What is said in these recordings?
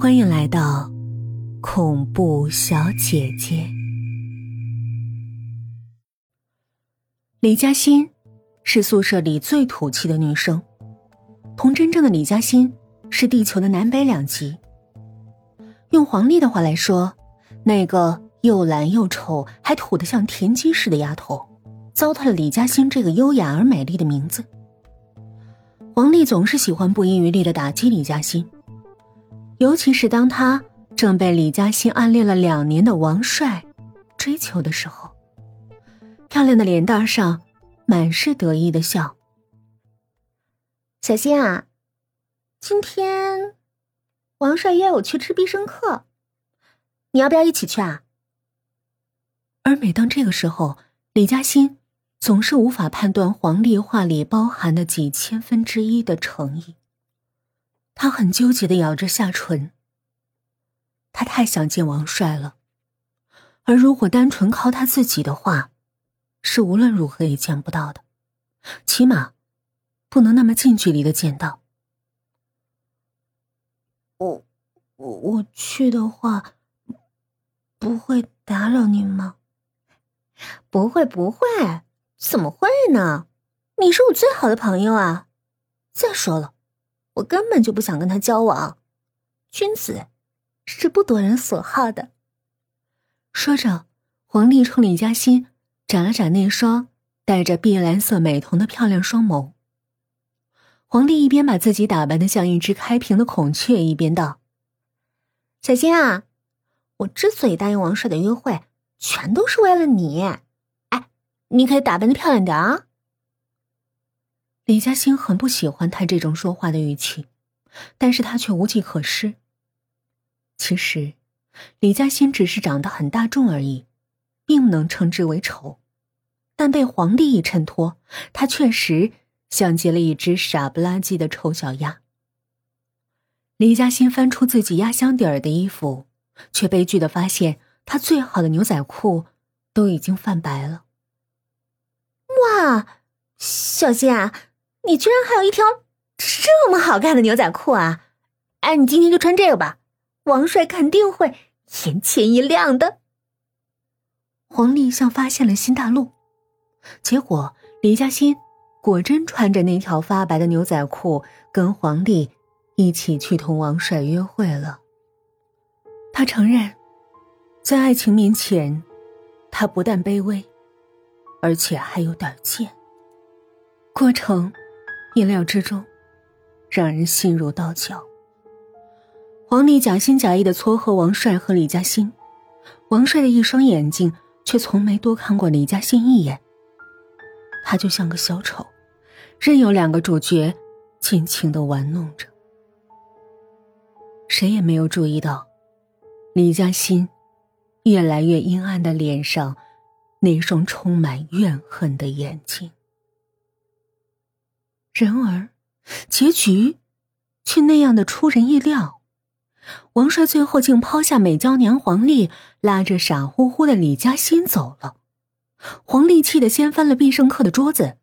欢迎来到恐怖小姐姐。李嘉欣是宿舍里最土气的女生，同真正的李嘉欣是地球的南北两极。用黄丽的话来说，那个又懒又丑还土的像田鸡似的丫头，糟蹋了李嘉欣这个优雅而美丽的名字。黄丽总是喜欢不遗余力的打击李嘉欣。尤其是当他正被李嘉欣暗恋了两年的王帅追求的时候，漂亮的脸蛋上满是得意的笑。小欣啊，今天王帅约我去吃必胜客，你要不要一起去啊？而每当这个时候，李嘉欣总是无法判断黄丽话里包含的几千分之一的诚意。他很纠结的咬着下唇。他太想见王帅了，而如果单纯靠他自己的话，是无论如何也见不到的，起码不能那么近距离的见到。我我我去的话，不会打扰您吗？不会不会，怎么会呢？你是我最好的朋友啊！再说了。我根本就不想跟他交往，君子是不夺人所好的。说着，黄丽冲李嘉欣眨了眨那双带着碧蓝色美瞳的漂亮双眸。黄丽一边把自己打扮的像一只开屏的孔雀，一边道：“小欣啊，我之所以答应王帅的约会，全都是为了你。哎，你可以打扮的漂亮点啊。”李嘉欣很不喜欢他这种说话的语气，但是他却无计可施。其实，李嘉欣只是长得很大众而已，并不能称之为丑，但被皇帝一衬托，他确实像极了一只傻不拉几的丑小鸭。李嘉欣翻出自己压箱底儿的衣服，却悲剧的发现，他最好的牛仔裤都已经泛白了。哇，小欣啊！你居然还有一条这么好看的牛仔裤啊！哎，你今天就穿这个吧，王帅肯定会眼前一亮的。黄丽像发现了新大陆，结果李嘉欣果真穿着那条发白的牛仔裤，跟黄丽一起去同王帅约会了。他承认，在爱情面前，他不但卑微，而且还有点贱。过程。意料之中，让人心如刀绞。黄丽假心假意的撮合王帅和李嘉欣，王帅的一双眼睛却从没多看过李嘉欣一眼。他就像个小丑，任由两个主角尽情的玩弄着。谁也没有注意到，李嘉欣越来越阴暗的脸上，那双充满怨恨的眼睛。然而，结局却那样的出人意料。王帅最后竟抛下美娇娘黄丽，拉着傻乎乎的李嘉欣走了。黄丽气得掀翻了必胜客的桌子，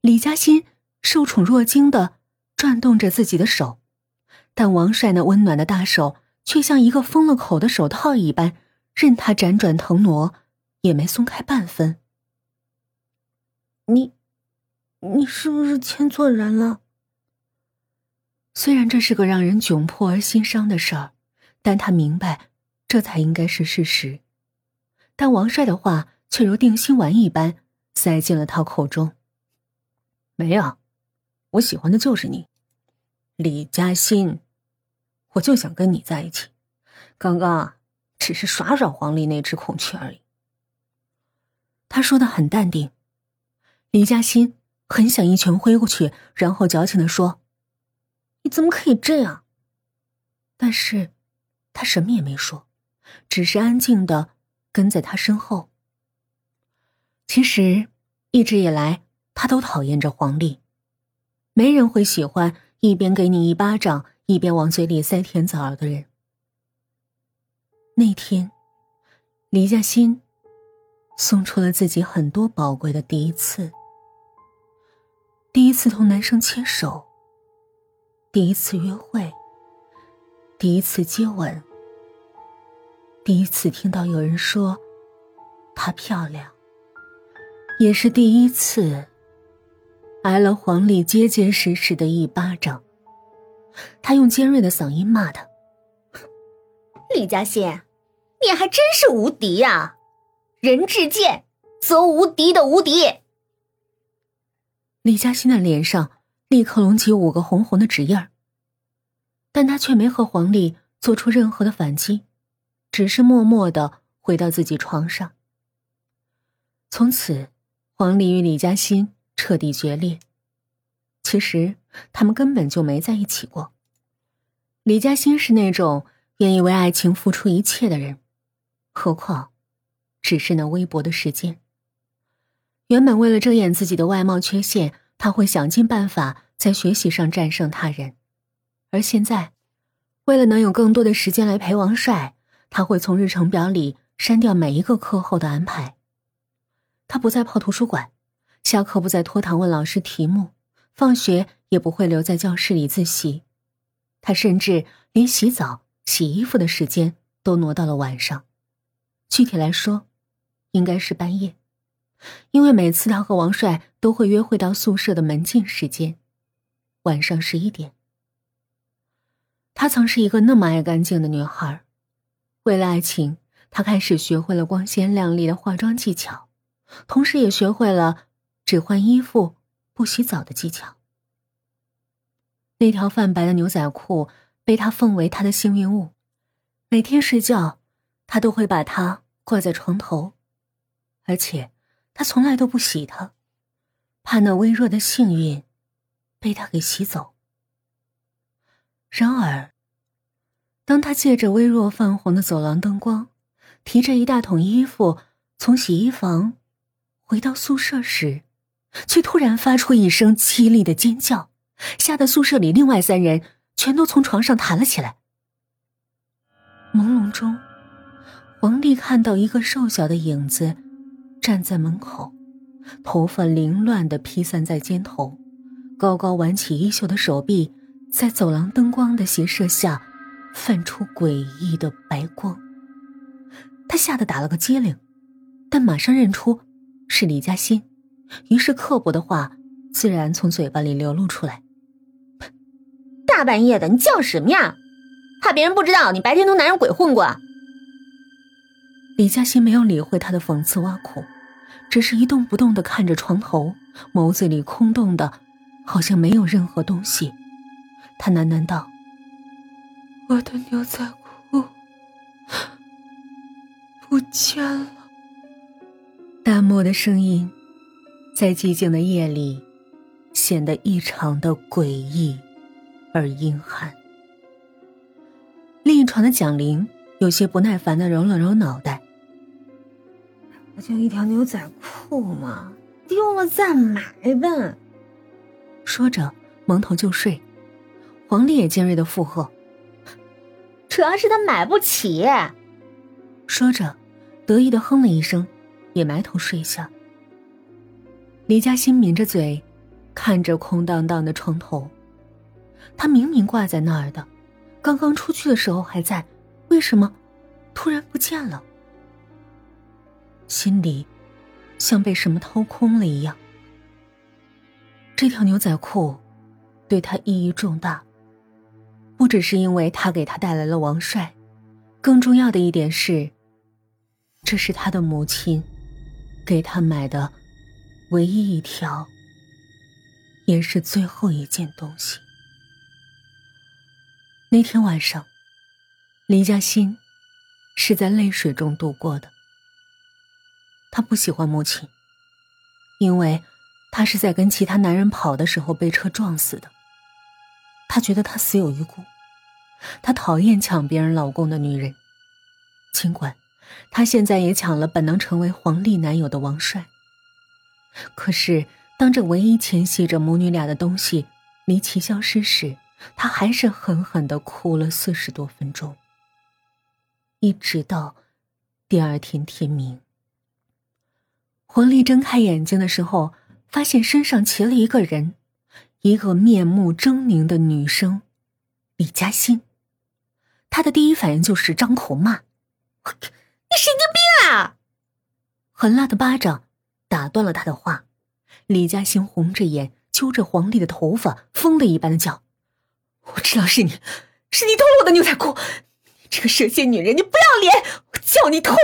李嘉欣受宠若惊的转动着自己的手，但王帅那温暖的大手却像一个封了口的手套一般，任他辗转腾挪，也没松开半分。你。你是不是牵错人了？虽然这是个让人窘迫而心伤的事儿，但他明白，这才应该是事实。但王帅的话却如定心丸一般塞进了他口中。没有，我喜欢的就是你，李嘉欣，我就想跟你在一起。刚刚只是耍耍黄丽那只孔雀而已。他说的很淡定，李嘉欣。很想一拳挥过去，然后矫情的说：“你怎么可以这样？”但是，他什么也没说，只是安静的跟在他身后。其实，一直以来，他都讨厌着黄丽。没人会喜欢一边给你一巴掌，一边往嘴里塞甜枣儿的人。那天，李嘉欣送出了自己很多宝贵的第一次。第一次同男生牵手，第一次约会，第一次接吻，第一次听到有人说她漂亮，也是第一次挨了黄丽结结实实的一巴掌。他用尖锐的嗓音骂他：“李嘉欣，你还真是无敌呀！人至贱则无敌的无敌。”李嘉欣的脸上立刻隆起五个红红的指印儿。但他却没和黄丽做出任何的反击，只是默默的回到自己床上。从此，黄丽与李嘉欣彻底决裂。其实，他们根本就没在一起过。李嘉欣是那种愿意为爱情付出一切的人，何况，只是那微薄的时间。原本为了遮掩自己的外貌缺陷，他会想尽办法在学习上战胜他人。而现在，为了能有更多的时间来陪王帅，他会从日程表里删掉每一个课后的安排。他不再泡图书馆，下课不再拖堂问老师题目，放学也不会留在教室里自习。他甚至连洗澡、洗衣服的时间都挪到了晚上，具体来说，应该是半夜，因为每次他和王帅都会约会到宿舍的门禁时间，晚上十一点。她曾是一个那么爱干净的女孩，为了爱情，她开始学会了光鲜亮丽的化妆技巧，同时也学会了只换衣服不洗澡的技巧。那条泛白的牛仔裤被她奉为她的幸运物，每天睡觉，她都会把它挂在床头，而且他从来都不洗它，怕那微弱的幸运被他给洗走。然而，当他借着微弱泛红的走廊灯光，提着一大桶衣服从洗衣房回到宿舍时，却突然发出一声凄厉的尖叫，吓得宿舍里另外三人全都从床上弹了起来。朦胧中，黄丽看到一个瘦小的影子站在门口，头发凌乱的披散在肩头，高高挽起衣袖的手臂。在走廊灯光的斜射下，泛出诡异的白光。他吓得打了个激灵，但马上认出是李嘉欣，于是刻薄的话自然从嘴巴里流露出来：“大半夜的，你叫什么呀？怕别人不知道你白天同男人鬼混过？”李嘉欣没有理会他的讽刺挖苦，只是一动不动的看着床头，眸子里空洞的，好像没有任何东西。他喃喃道：“我的牛仔裤不见了。”淡漠的声音，在寂静的夜里显得异常的诡异而阴寒。另一床的蒋玲有些不耐烦的揉了揉脑袋：“不就一条牛仔裤嘛？丢了再买呗。”说着，蒙头就睡。黄丽也尖锐的附和：“主要是他买不起。”说着，得意的哼了一声，也埋头睡下。李嘉欣抿着嘴，看着空荡荡的床头。他明明挂在那儿的，刚刚出去的时候还在，为什么突然不见了？心里像被什么掏空了一样。这条牛仔裤对他意义重大。不只是因为他给他带来了王帅，更重要的一点是，这是他的母亲给他买的唯一一条，也是最后一件东西。那天晚上，林嘉欣是在泪水中度过的。他不喜欢母亲，因为他是在跟其他男人跑的时候被车撞死的。他觉得他死有余辜。她讨厌抢别人老公的女人，尽管她现在也抢了本能成为皇帝男友的王帅。可是，当这唯一牵系着母女俩的东西离奇消失时，她还是狠狠的哭了四十多分钟，一直到第二天天明。黄丽睁开眼睛的时候，发现身上骑了一个人，一个面目狰狞的女生，李嘉欣。他的第一反应就是张口骂：“你神经病啊！”狠辣的巴掌打断了他的话。李嘉欣红着眼，揪着黄丽的头发，疯了一般的叫：“我知道是你，是你偷了我的牛仔裤！你这个蛇蝎女人，你不要脸！我叫你偷！”